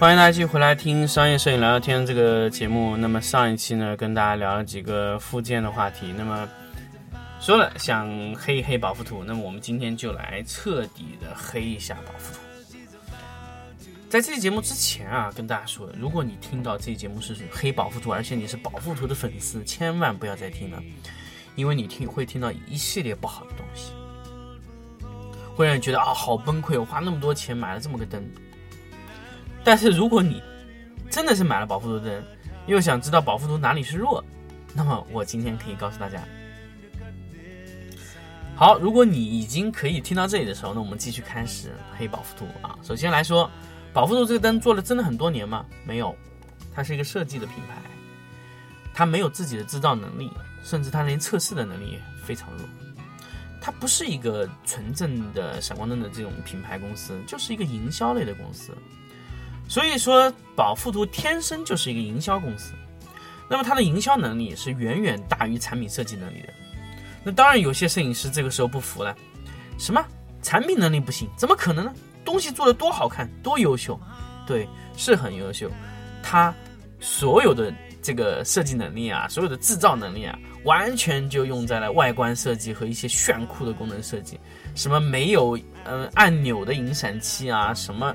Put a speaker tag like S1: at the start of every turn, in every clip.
S1: 欢迎大家继续回来听商业摄影聊聊天这个节目。那么上一期呢，跟大家聊了几个附件的话题。那么说了想黑一黑保护图，那么我们今天就来彻底的黑一下保护图。在这期节目之前啊，跟大家说，如果你听到这期节目是黑保护图，而且你是保护图的粉丝，千万不要再听了，因为你听会听到一系列不好的东西，会让你觉得啊好崩溃，我花那么多钱买了这么个灯。但是如果你真的是买了保护图灯，又想知道保护图哪里是弱，那么我今天可以告诉大家。好，如果你已经可以听到这里的时候，那我们继续开始黑保护图啊。首先来说，保护图这个灯做了真的很多年吗？没有，它是一个设计的品牌，它没有自己的制造能力，甚至它连测试的能力也非常弱。它不是一个纯正的闪光灯的这种品牌公司，就是一个营销类的公司。所以说，宝富图天生就是一个营销公司，那么它的营销能力是远远大于产品设计能力的。那当然，有些摄影师这个时候不服了，什么产品能力不行？怎么可能呢？东西做的多好看，多优秀，对，是很优秀。它所有的这个设计能力啊，所有的制造能力啊，完全就用在了外观设计和一些炫酷的功能设计，什么没有嗯、按钮的引闪器啊，什么。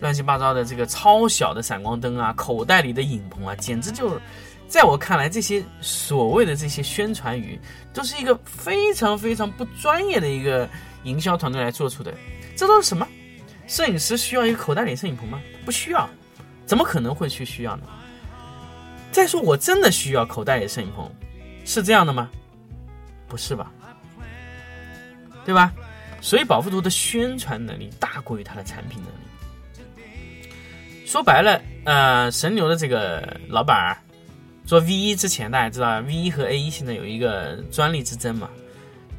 S1: 乱七八糟的这个超小的闪光灯啊，口袋里的影棚啊，简直就是，在我看来，这些所谓的这些宣传语，都是一个非常非常不专业的一个营销团队来做出的。这都是什么？摄影师需要一个口袋里摄影棚吗？不需要，怎么可能会去需要呢？再说，我真的需要口袋里摄影棚，是这样的吗？不是吧？对吧？所以，宝富图的宣传能力大过于它的产品能力。说白了，呃，神牛的这个老板做 V 一之前，大家知道 V 一和 A 一现在有一个专利之争嘛。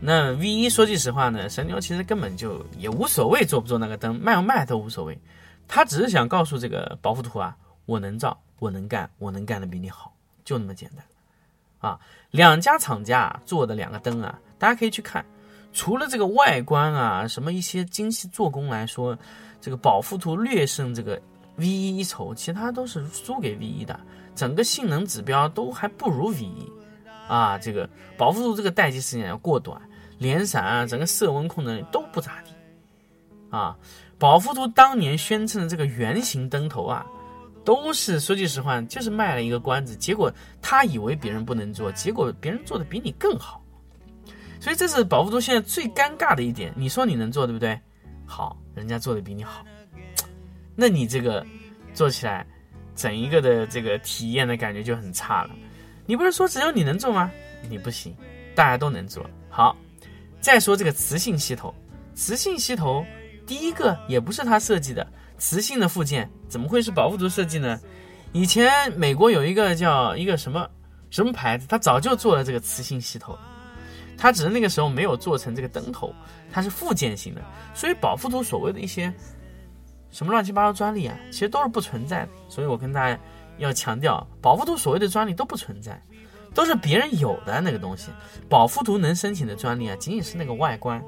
S1: 那 V 一说句实话呢，神牛其实根本就也无所谓做不做那个灯，卖不卖都无所谓。他只是想告诉这个保护图啊，我能造，我能干，我能干的比你好，就那么简单。啊，两家厂家做的两个灯啊，大家可以去看，除了这个外观啊，什么一些精细做工来说，这个保护图略胜这个。V 一一筹，其他都是输给 V 一的，整个性能指标都还不如 V 一啊。这个保护图这个待机时间要过短，连闪啊，整个色温控能力都不咋地啊。保护图当年宣称的这个圆形灯头啊，都是说句实话，就是卖了一个关子，结果他以为别人不能做，结果别人做的比你更好。所以这是保护图现在最尴尬的一点。你说你能做，对不对？好，人家做的比你好。那你这个做起来，整一个的这个体验的感觉就很差了。你不是说只有你能做吗？你不行，大家都能做好。再说这个磁性吸头，磁性吸头第一个也不是他设计的，磁性的附件怎么会是保护图设计呢？以前美国有一个叫一个什么什么牌子，他早就做了这个磁性吸头，他只是那个时候没有做成这个灯头，它是附件型的，所以保护图所谓的一些。什么乱七八糟专利啊，其实都是不存在的。所以我跟大家要强调，保护图所谓的专利都不存在，都是别人有的那个东西。保护图能申请的专利啊，仅仅是那个外观。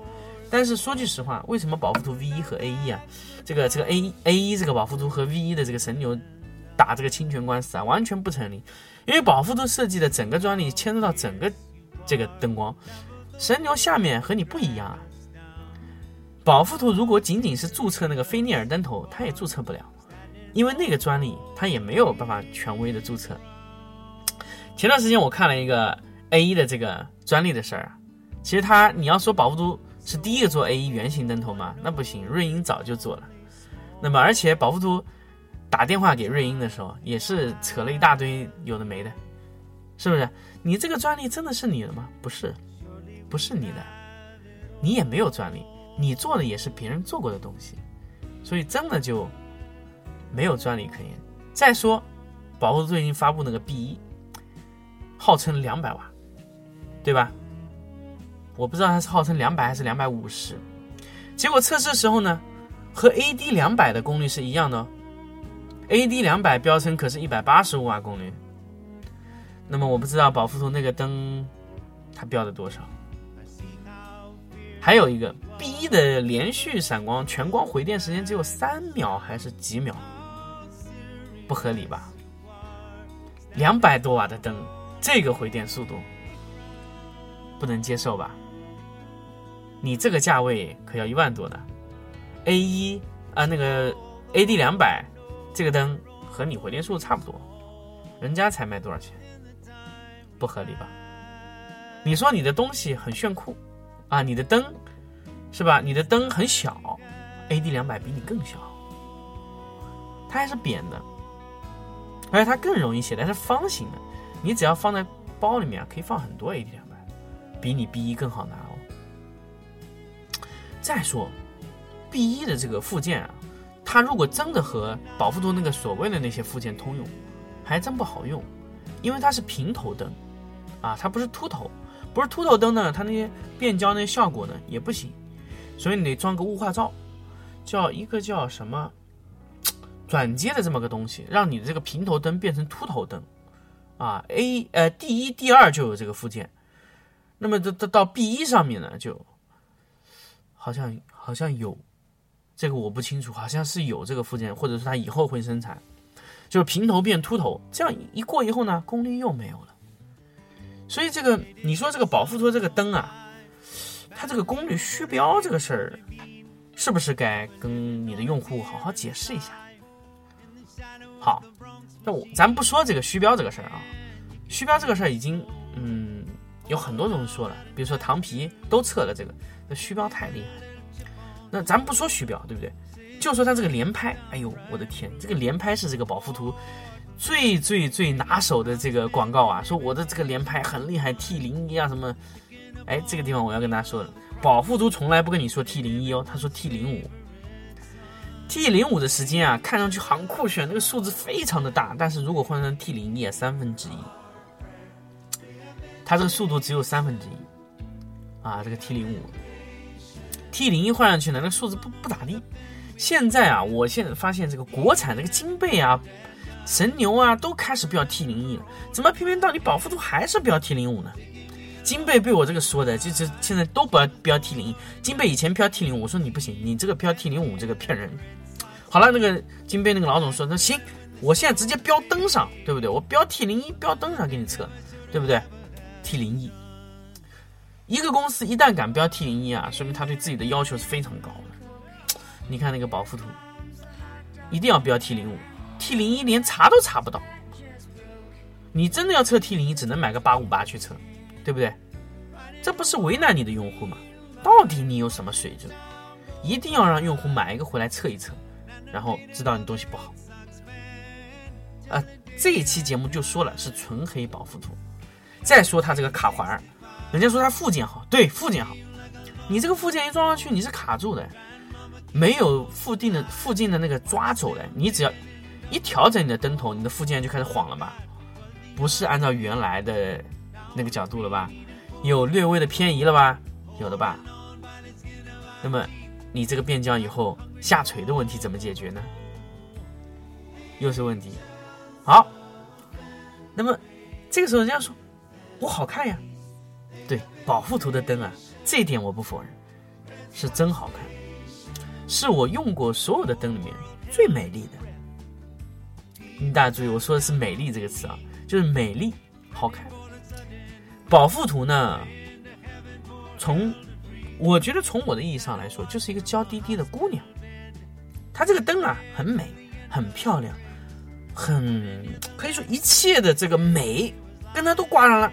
S1: 但是说句实话，为什么保护图 V 一和 A 一啊，这个这个 A A 一这个保护图和 V 一的这个神牛打这个侵权官司啊，完全不成立。因为保护图设计的整个专利牵涉到整个这个灯光，神牛下面和你不一样啊。保护图如果仅仅是注册那个菲涅尔灯头，它也注册不了，因为那个专利它也没有办法权威的注册。前段时间我看了一个 A 一的这个专利的事儿啊，其实它你要说保护图是第一个做 A 一圆形灯头吗？那不行，瑞英早就做了。那么而且保护图打电话给瑞英的时候，也是扯了一大堆有的没的，是不是？你这个专利真的是你的吗？不是，不是你的，你也没有专利。你做的也是别人做过的东西，所以真的就没有专利可言。再说，保护最近发布那个 B 一，号称两百瓦，对吧？我不知道它是号称两百还是两百五十。结果测试时候呢，和 AD 两百的功率是一样的、哦、，AD 两百标称可是一百八十五瓦功率。那么我不知道宝富图那个灯它标的多少。还有一个 B 的连续闪光全光回电时间只有三秒还是几秒？不合理吧？两百多瓦的灯，这个回电速度不能接受吧？你这个价位可要一万多的，A 一啊那个 AD 两百这个灯和你回电速度差不多，人家才卖多少钱？不合理吧？你说你的东西很炫酷啊，你的灯是吧？你的灯很小，AD 两百比你更小，它还是扁的。而且它更容易携带，是方形的，你只要放在包里面，可以放很多 AD 两百，比你 B 一更好拿哦。再说 B 一的这个附件啊，它如果真的和宝富图那个所谓的那些附件通用，还真不好用，因为它是平头灯啊，它不是秃头，不是秃头灯呢，它那些变焦那些效果呢也不行，所以你得装个雾化罩，叫一个叫什么？转接的这么个东西，让你的这个平头灯变成秃头灯，啊，A 呃 D 一 D 二就有这个附件，那么到到到 B 一上面呢，就好像好像有，这个我不清楚，好像是有这个附件，或者说它以后会生产，就是平头变秃头，这样一过以后呢，功率又没有了，所以这个你说这个宝富托这个灯啊，它这个功率虚标这个事儿，是不是该跟你的用户好好解释一下？好，那我咱不说这个虚标这个事儿啊，虚标这个事儿已经嗯有很多种说了，比如说唐皮都测了这个，那虚标太厉害。那咱不说虚标，对不对？就说它这个连拍，哎呦我的天，这个连拍是这个宝富图最最最拿手的这个广告啊，说我的这个连拍很厉害，T 零一啊什么，哎这个地方我要跟大家说了，宝富图从来不跟你说 T 零一哦，他说 T 零五。T 零五的时间啊，看上去很酷炫，那个数字非常的大，但是如果换成 T 零一，三分之一，它这个速度只有三分之一，啊，这个 T 零五，T 零一换上去呢，那数字不不咋地。现在啊，我现在发现这个国产这个金贝啊、神牛啊，都开始标 T 零一了，怎么偏偏到你宝富图还是标 T 零五呢？金贝被我这个说的，就是现在都不要标 T 零一，金贝以前标 T 零五，我说你不行，你这个标 T 零五这个骗人。好了，那个金贝那个老总说，那行，我现在直接标灯上，对不对？我标 T 零一，标灯上给你测，对不对？T 零一，一个公司一旦敢标 T 零一啊，说明他对自己的要求是非常高的。你看那个宝富图，一定要标 T 零五，T 零一连查都查不到。你真的要测 T 零一，只能买个八五八去测，对不对？这不是为难你的用户吗？到底你有什么水准？一定要让用户买一个回来测一测。然后知道你东西不好，啊，这一期节目就说了是纯黑保护图，再说它这个卡环，人家说它附件好，对，附件好，你这个附件一装上去你是卡住的，没有附近的附近的那个抓走的，你只要一调整你的灯头，你的附件就开始晃了吧，不是按照原来的那个角度了吧，有略微的偏移了吧，有的吧，那么你这个变焦以后。下垂的问题怎么解决呢？又是问题。好，那么这个时候人家说，我好看呀。对，保护图的灯啊，这一点我不否认，是真好看，是我用过所有的灯里面最美丽的。大家注意，我说的是“美丽”这个词啊，就是美丽、好看。保护图呢，从我觉得从我的意义上来说，就是一个娇滴滴的姑娘。它这个灯啊，很美，很漂亮，很可以说一切的这个美跟它都挂上了，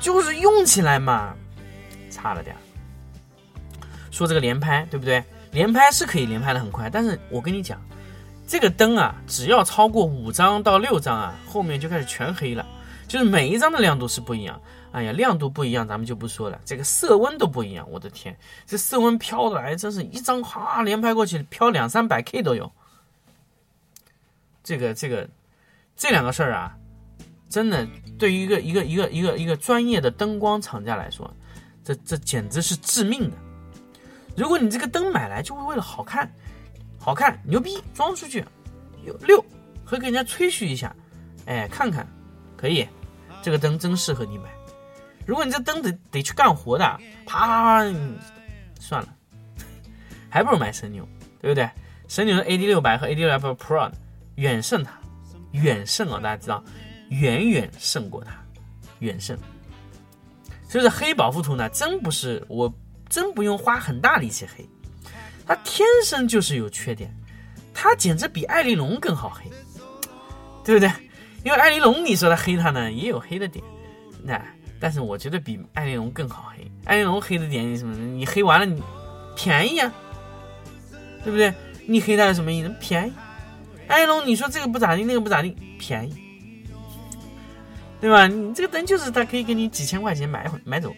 S1: 就是用起来嘛，差了点说这个连拍对不对？连拍是可以连拍的很快，但是我跟你讲，这个灯啊，只要超过五张到六张啊，后面就开始全黑了，就是每一张的亮度是不一样。哎呀，亮度不一样，咱们就不说了。这个色温都不一样，我的天，这色温飘的来，真是一张哈连拍过去，飘两三百 K 都有。这个这个这两个事儿啊，真的对于一个一个一个一个一个专业的灯光厂家来说，这这简直是致命的。如果你这个灯买来就会为了好看，好看牛逼装出去，有六和给人家吹嘘一下，哎，看看可以，这个灯真适合你买。如果你这灯得得去干活的，啪，算了，还不如买神牛，对不对？神牛的 AD 六百和 AD 六百 Pro 远胜它，远胜啊！大家知道，远远胜过它，远胜。所以说黑保护图呢，真不是我真不用花很大力气黑，它天生就是有缺点，它简直比艾丽龙更好黑，对不对？因为艾丽龙你说它黑它呢，也有黑的点，那但是我觉得比艾丽龙更好黑。艾丽龙黑的点是什么？你黑完了你便宜啊，对不对？你黑它有什么意思？便宜。艾丽龙你说这个不咋地，那个不咋地，便宜。对吧？你这个灯就是它可以给你几千块钱买回买走，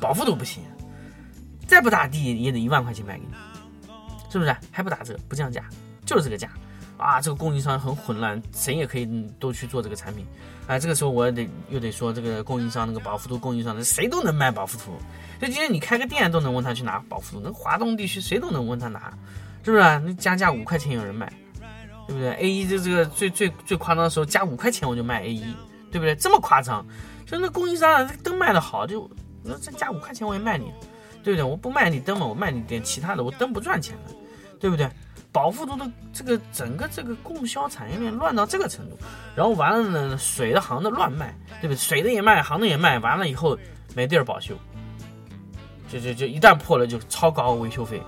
S1: 保护都不行，再不咋地也得一万块钱卖给你，是不是？还不打折，不降价，就是这个价啊！这个供应商很混乱，谁也可以都去做这个产品。哎，这个时候我得又得说这个供应商，那个保护图供应商，谁都能卖保护图。就今天你开个店都能问他去拿保护图，那华东地区谁都能问他拿，是不是？那加价五块钱有人买。对不对？A 一就这个最最最夸张的时候，加五块钱我就卖 A 一，对不对？这么夸张，就那供应商这灯卖的好，就那这加五块钱我也卖你，对不对？我不卖你灯嘛，我卖你点其他的，我灯不赚钱的，对不对？保护都的这个整个这个供销产业链乱到这个程度，然后完了呢，水的行的乱卖，对不对？水的也卖，行的也卖，完了以后没地儿保修，就就就一旦破了就超高维修费，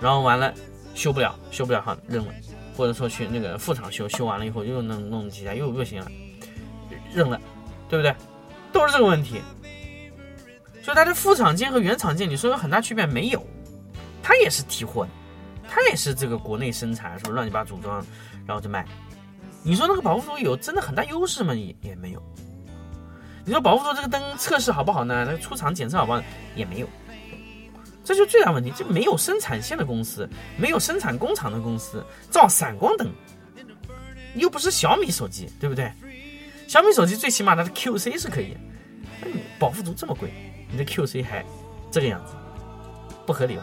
S1: 然后完了修不了，修不了哈扔了。或者说去那个副厂修，修完了以后又弄弄几下又不行了，扔了，对不对？都是这个问题。所以它的副厂件和原厂件，你说有很大区别没有？它也是提货的，它也是这个国内生产，是不是乱七八组装，然后就卖。你说那个保护图有真的很大优势吗？也也没有。你说保护图这个灯测试好不好呢？那个出厂检测好不好？也没有。这就最大问题，就没有生产线的公司，没有生产工厂的公司造闪光灯，又不是小米手机，对不对？小米手机最起码它的 QC 是可以，那保护图这么贵，你的 QC 还这个样子，不合理吧？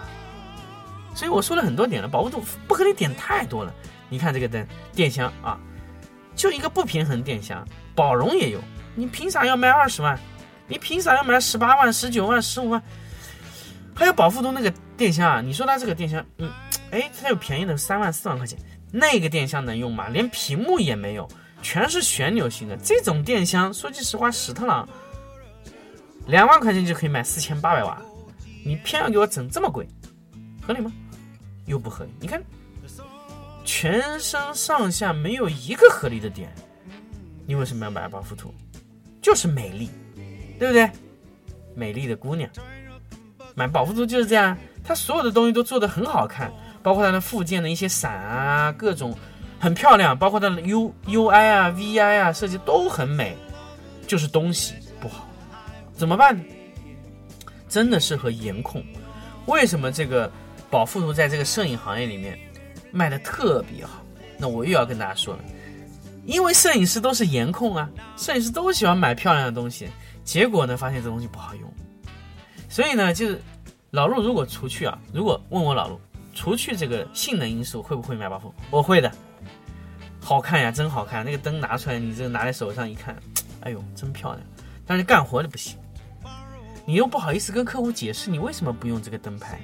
S1: 所以我说了很多点了，保护度不合理点太多了。你看这个灯，电箱啊，就一个不平衡电箱，宝荣也有，你凭啥要卖二十万？你凭啥要卖十八万、十九万、十五万？还有保护图那个电箱啊，你说它这个电箱，嗯，哎，它有便宜的三万四万块钱，那个电箱能用吗？连屏幕也没有，全是旋钮型的，这种电箱说句实话，史特朗两万块钱就可以买四千八百瓦，你偏要给我整这么贵，合理吗？又不合理。你看，全身上下没有一个合理的点，你为什么要买保护图？就是美丽，对不对？美丽的姑娘。买保护图就是这样，它所有的东西都做得很好看，包括它的附件的一些伞啊，各种很漂亮，包括它的 U U I 啊 V I 啊设计都很美，就是东西不好，怎么办？真的适合颜控。为什么这个保护图在这个摄影行业里面卖的特别好？那我又要跟大家说了，因为摄影师都是颜控啊，摄影师都喜欢买漂亮的东西，结果呢，发现这东西不好用。所以呢，就是老陆如果除去啊，如果问我老陆，除去这个性能因素，会不会买宝富？我会的，好看呀，真好看。那个灯拿出来，你这个拿在手上一看，哎呦，真漂亮。但是干活的不行，你又不好意思跟客户解释你为什么不用这个灯牌，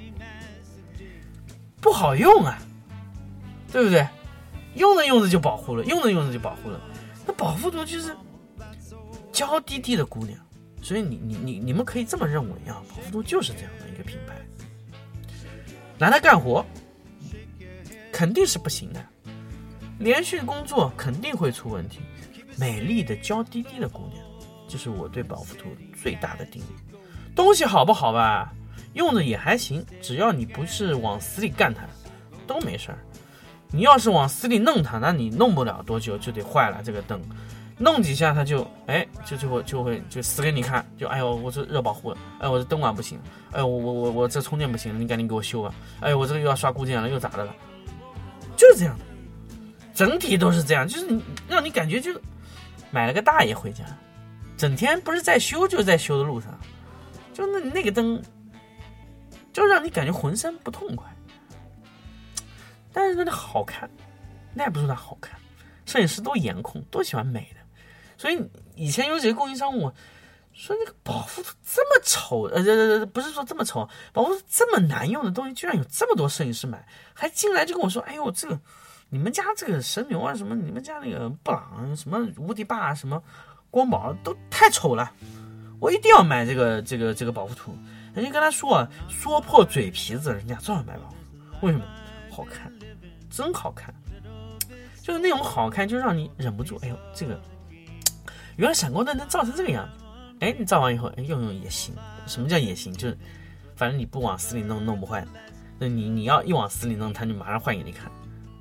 S1: 不好用啊，对不对？用着用着就保护了，用着用着就保护了。那保护图就是娇滴滴的姑娘。所以你你你你们可以这么认为啊，保护图就是这样的一个品牌，拿它干活肯定是不行的，连续工作肯定会出问题。美丽的娇滴滴的姑娘，就是我对保护图最大的定义。东西好不好吧，用着也还行，只要你不是往死里干它，都没事儿。你要是往死里弄它，那你弄不了多久就得坏了这个灯。弄几下它就哎，就就会就会就死给你看，就哎呦，我这热保护了，哎，我这灯管不行，哎，我我我我这充电不行，你赶紧给我修啊，哎，我这个又要刷固件了，又咋的了？就是这样的，整体都是这样，就是你让你感觉就买了个大爷回家，整天不是在修就是在修的路上，就那那个灯，就让你感觉浑身不痛快。但是那个好看，那也不住它好看，摄影师都颜控，都喜欢美的，所以以前有几个供应商问我。说那个保护图这么丑，呃，这这不是说这么丑，保护图这么难用的东西，居然有这么多摄影师买，还进来就跟我说，哎呦，这个你们家这个神牛啊，什么你们家那个布朗，什么无敌霸，什么光宝都太丑了，我一定要买这个这个这个保护图。人家跟他说啊，说破嘴皮子，人家照样买保护图。为什么？好看，真好看，就是那种好看，就让你忍不住，哎呦，这个原来闪光灯能照成这个样子。哎，你照完以后，哎，用用也行。什么叫也行？就是，反正你不往死里弄，弄不坏。那你你要一往死里弄，它就马上坏给你看。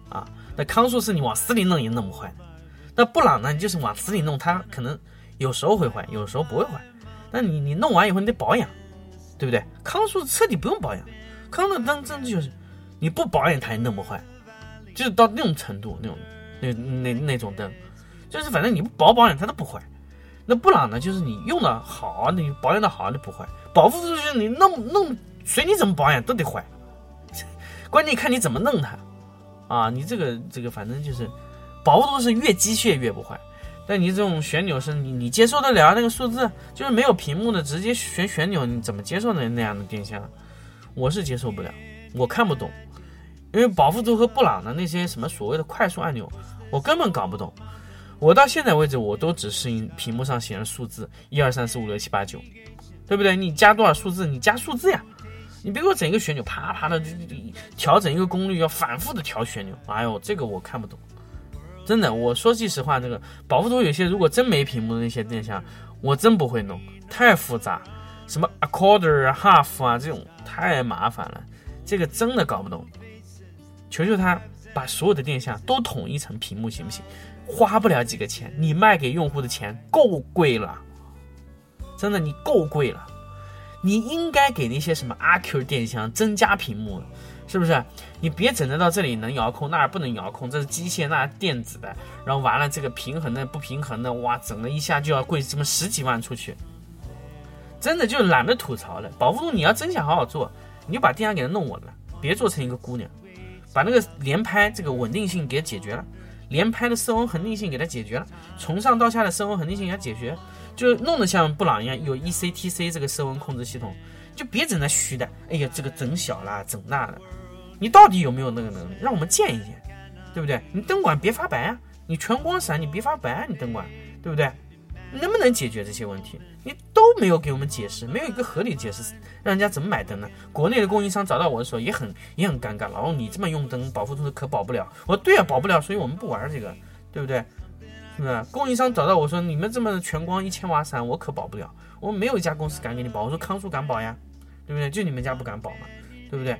S1: 啊，那康素是你往死里弄也弄不坏。那布朗呢？你就是往死里弄，它可能有时候会坏，有时候不会坏。那你你弄完以后你得保养，对不对？康素彻底不用保养，康的灯真的就是你不保养它也弄不坏，就是到那种程度，那种那那那种灯，就是反正你不保保养它都不坏。那布朗呢？就是你用的好，你保养的好，你不坏。保护就是你弄弄，随你怎么保养都得坏。关键看你怎么弄它啊！你这个这个，反正就是保护都是越机械越不坏。但你这种旋钮是你你接受得了那个数字，就是没有屏幕的直接旋旋钮，你怎么接受那那样的电箱？我是接受不了，我看不懂，因为保护图和布朗的那些什么所谓的快速按钮，我根本搞不懂。我到现在为止，我都只适应屏幕上显示数字一二三四五六七八九，对不对？你加多少数字，你加数字呀！你别给我整一个旋钮，啪啪的就调整一个功率，要反复的调旋钮。哎呦，这个我看不懂，真的。我说句实话，这个保护图有些如果真没屏幕的那些电箱，我真不会弄，太复杂，什么 a quarter、half 啊这种太麻烦了，这个真的搞不懂。求求他把所有的电箱都统一成屏幕，行不行？花不了几个钱，你卖给用户的钱够贵了，真的你够贵了，你应该给那些什么阿 Q 电箱增加屏幕，是不是？你别整的到这里能遥控，那儿不能遥控，这是机械，那电子的，然后完了这个平衡的不平衡的，哇，整了一下就要贵这么十几万出去，真的就懒得吐槽了。保护图你要真想好好做，你就把电压给它弄稳了，别做成一个姑娘，把那个连拍这个稳定性给解决了。连拍的色温恒定性给它解决了，从上到下的色温恒定性给它解决，就弄得像布朗一样有 ECTC 这个色温控制系统，就别整那虚的。哎呀，这个整小了，整大了，你到底有没有那个能力？让我们见一见，对不对？你灯管别发白啊，你全光闪你别发白啊，你灯管，对不对？能不能解决这些问题？你都没有给我们解释，没有一个合理解释，让人家怎么买灯呢？国内的供应商找到我的时候也很也很尴尬，老王你这么用灯，保护图可保不了。我说对啊，保不了，所以我们不玩这个，对不对？是不是？供应商找到我说你们这么全光一千瓦闪，我可保不了。我们没有一家公司敢给你保。我说康叔敢保呀，对不对？就你们家不敢保嘛，对不对？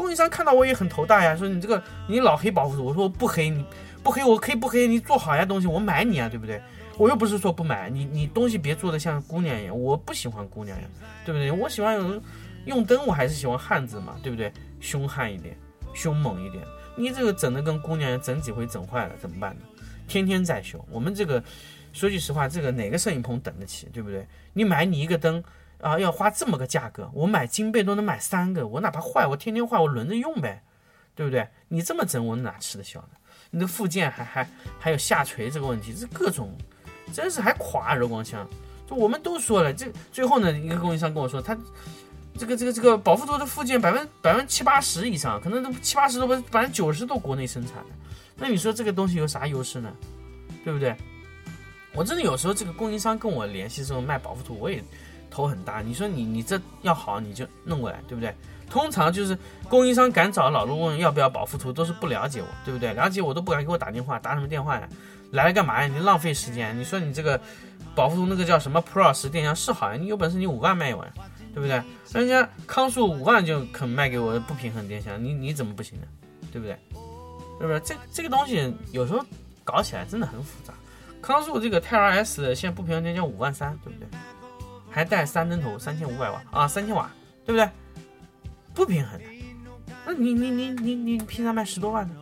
S1: 供应商看到我也很头大呀，说你这个你老黑保护。我说我不黑你，不黑我可以不黑你做好呀东西，我买你啊，对不对？我又不是说不买你，你东西别做的像姑娘一样，我不喜欢姑娘呀，对不对？我喜欢用用灯，我还是喜欢汉子嘛，对不对？凶悍一点，凶猛一点。你这个整的跟姑娘，整几回整坏了怎么办呢？天天在修。我们这个说句实话，这个哪个摄影棚等得起，对不对？你买你一个灯啊，要花这么个价格，我买金贝都能买三个，我哪怕坏，我天天坏，我轮着用呗，对不对？你这么整，我哪吃得消呢？你的附件还还还有下垂这个问题，这各种。真是还垮柔光箱，就我们都说了，这最后呢，一个供应商跟我说，他这个这个这个保护图的附件百分百分之七八十以上，可能都七八十都百分之九十都国内生产的，那你说这个东西有啥优势呢？对不对？我真的有时候这个供应商跟我联系的时候卖保护图，我也头很大。你说你你这要好你就弄过来，对不对？通常就是供应商敢找老陆问要不要保护图，都是不了解我，对不对？了解我都不敢给我打电话，打什么电话呀？来了干嘛呀？你浪费时间。你说你这个保护图那个叫什么 Pro 十电箱是好呀？你有本事你五万卖我呀，对不对？人家康树五万就肯卖给我不平衡电箱，你你怎么不行呢？对不对？是不是？这这个东西有时候搞起来真的很复杂。康树这个泰 R S 现在不平衡电箱五万三，对不对？还带三灯头，三千五百瓦啊，三千瓦，对不对？不平衡的。那你你你你你凭啥卖十多万呢？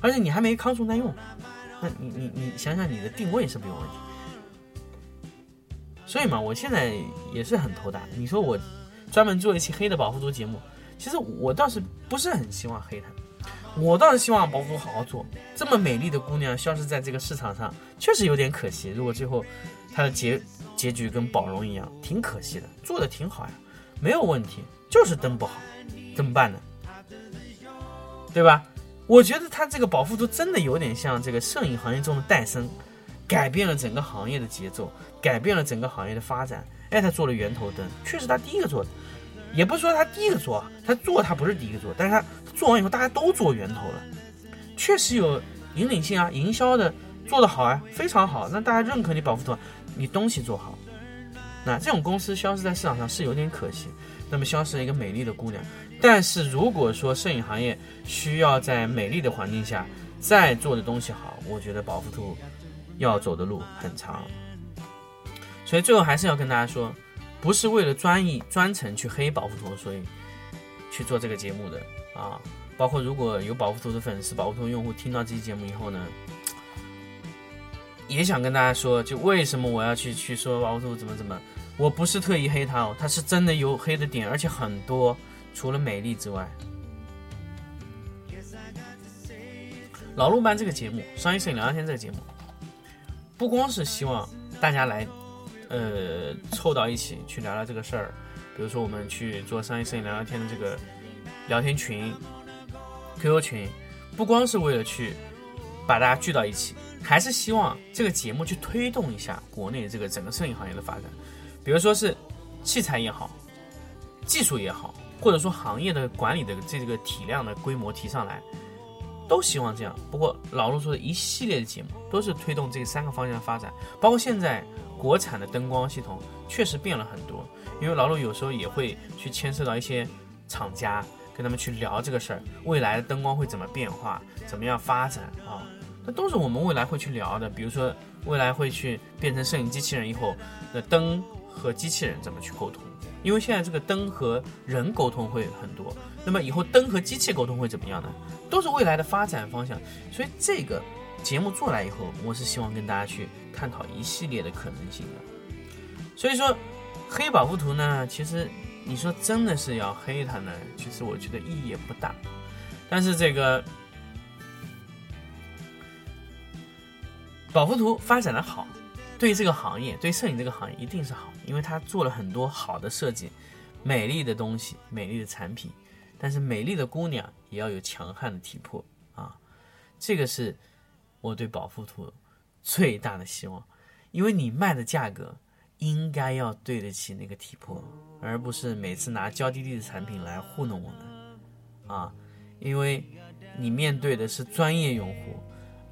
S1: 而且你还没康素耐用，那你你你想想你的定位是不是有问题？所以嘛，我现在也是很头大。你说我专门做一期黑的保护图节目，其实我倒是不是很希望黑他，我倒是希望保护图好好做。这么美丽的姑娘消失在这个市场上，确实有点可惜。如果最后她的结结局跟宝荣一样，挺可惜的。做的挺好呀，没有问题，就是灯不好，怎么办呢？对吧？我觉得他这个保护图真的有点像这个摄影行业中的诞生，改变了整个行业的节奏，改变了整个行业的发展。哎，他做了圆头灯，确实他第一个做的，也不是说他第一个做，他做他不是第一个做，但是他做完以后大家都做源头了，确实有引领性啊，营销的做得好啊，非常好，那大家认可你保护图，你东西做好，那这种公司消失在市场上是有点可惜。那么消失了一个美丽的姑娘，但是如果说摄影行业需要在美丽的环境下再做的东西好，我觉得保护图要走的路很长。所以最后还是要跟大家说，不是为了专意专程去黑保护图，所以去做这个节目的啊。包括如果有保护图的粉丝、保护图用户听到这期节目以后呢，也想跟大家说，就为什么我要去去说保护图怎么怎么。我不是特意黑他哦，他是真的有黑的点，而且很多。除了美丽之外，老陆班这个节目《商业摄影聊聊天》这个节目，不光是希望大家来，呃，凑到一起去聊聊这个事儿，比如说我们去做商业摄影聊聊天的这个聊天群、QQ 群，不光是为了去把大家聚到一起，还是希望这个节目去推动一下国内这个整个摄影行业的发展。比如说是器材也好，技术也好，或者说行业的管理的这个体量的规模提上来，都希望这样。不过老陆说的一系列的节目都是推动这三个方向的发展，包括现在国产的灯光系统确实变了很多。因为老陆有时候也会去牵涉到一些厂家，跟他们去聊这个事儿，未来的灯光会怎么变化，怎么样发展啊？那都是我们未来会去聊的。比如说未来会去变成摄影机器人以后，那灯。和机器人怎么去沟通？因为现在这个灯和人沟通会很多，那么以后灯和机器沟通会怎么样呢？都是未来的发展方向。所以这个节目做来以后，我是希望跟大家去探讨一系列的可能性的。所以说，黑保护图呢，其实你说真的是要黑它呢，其实我觉得意义也不大。但是这个宝富图发展的好。对这个行业，对摄影这个行业一定是好，因为他做了很多好的设计，美丽的东西，美丽的产品。但是美丽的姑娘也要有强悍的体魄啊，这个是我对宝富图最大的希望。因为你卖的价格应该要对得起那个体魄，而不是每次拿娇滴滴的产品来糊弄我们啊。因为你面对的是专业用户，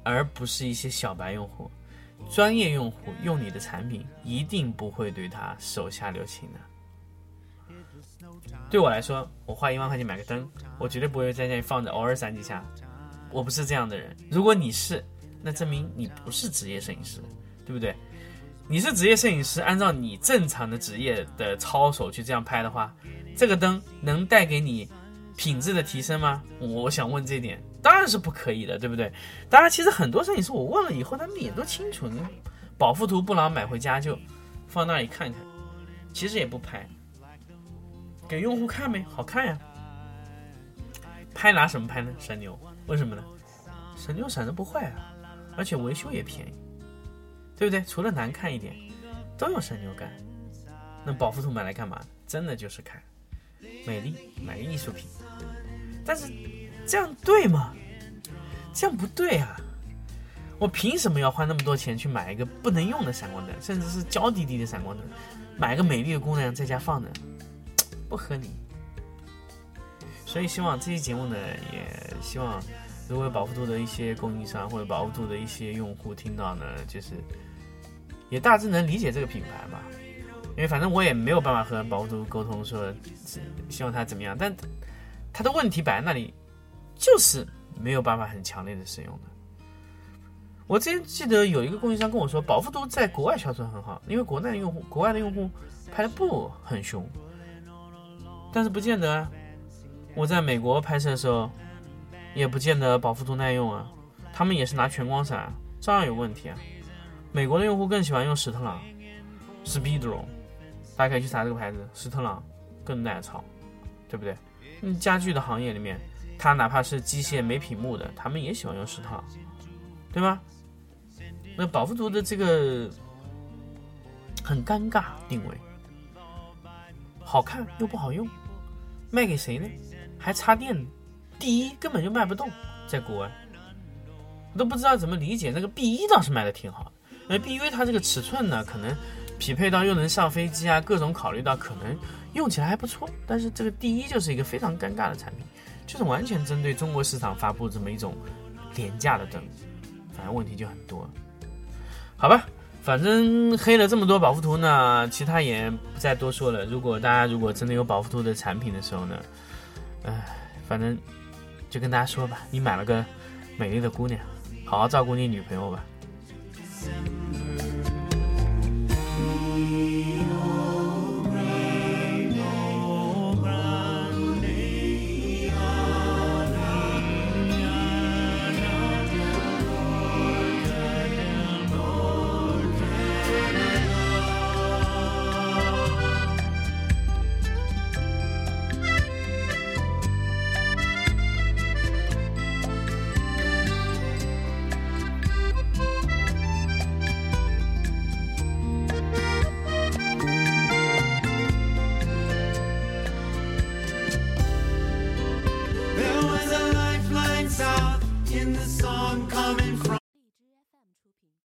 S1: 而不是一些小白用户。专业用户用你的产品，一定不会对他手下留情的。对我来说，我花一万块钱买个灯，我绝对不会在那里放着，偶尔闪几下。我不是这样的人。如果你是，那证明你不是职业摄影师，对不对？你是职业摄影师，按照你正常的职业的操守去这样拍的话，这个灯能带给你品质的提升吗？我想问这点。当然是不可以的，对不对？当然，其实很多摄影师我问了以后，他们也都清楚，保护图不老买回家就放那里看看，其实也不拍，给用户看呗，好看呀。拍拿什么拍呢？神牛？为什么呢？神牛闪着不坏啊，而且维修也便宜，对不对？除了难看一点，都有神牛干。那保护图买来干嘛？真的就是看美丽，买个艺术品。但是。这样对吗？这样不对啊！我凭什么要花那么多钱去买一个不能用的闪光灯，甚至是娇滴滴的闪光灯？买个美丽的姑娘在家放着，不合理。所以希望这期节目呢，也希望如果有保护度的一些供应商或者保护度的一些用户听到呢，就是也大致能理解这个品牌吧。因为反正我也没有办法和保护度沟通说希望他怎么样，但他的问题摆在那里。就是没有办法很强烈的使用的。我之前记得有一个供应商跟我说，保护图在国外销售很好，因为国内的用户、国外的用户拍的不很凶。但是不见得，我在美国拍摄的时候，也不见得保护图耐用啊。他们也是拿全光闪，照样有问题啊。美国的用户更喜欢用史特朗，Speedro，大家可以去查这个牌子，史特朗更耐操，对不对？嗯，家具的行业里面，它哪怕是机械没屏幕的，他们也喜欢用史特朗，对吗？那宝富图的这个很尴尬定位，好看又不好用，卖给谁呢？还插电呢，第一根本就卖不动，在国外，我都不知道怎么理解。那个 B 一倒是卖的挺好，那 B 因为它这个尺寸呢，可能匹配到又能上飞机啊，各种考虑到可能用起来还不错。但是这个第一就是一个非常尴尬的产品，就是完全针对中国市场发布这么一种廉价的灯，反正问题就很多。好吧，反正黑了这么多保富图呢，其他也不再多说了。如果大家如果真的有保富图的产品的时候呢，唉，反正就跟大家说吧，你买了个美丽的姑娘，好好照顾你女朋友吧。
S2: December.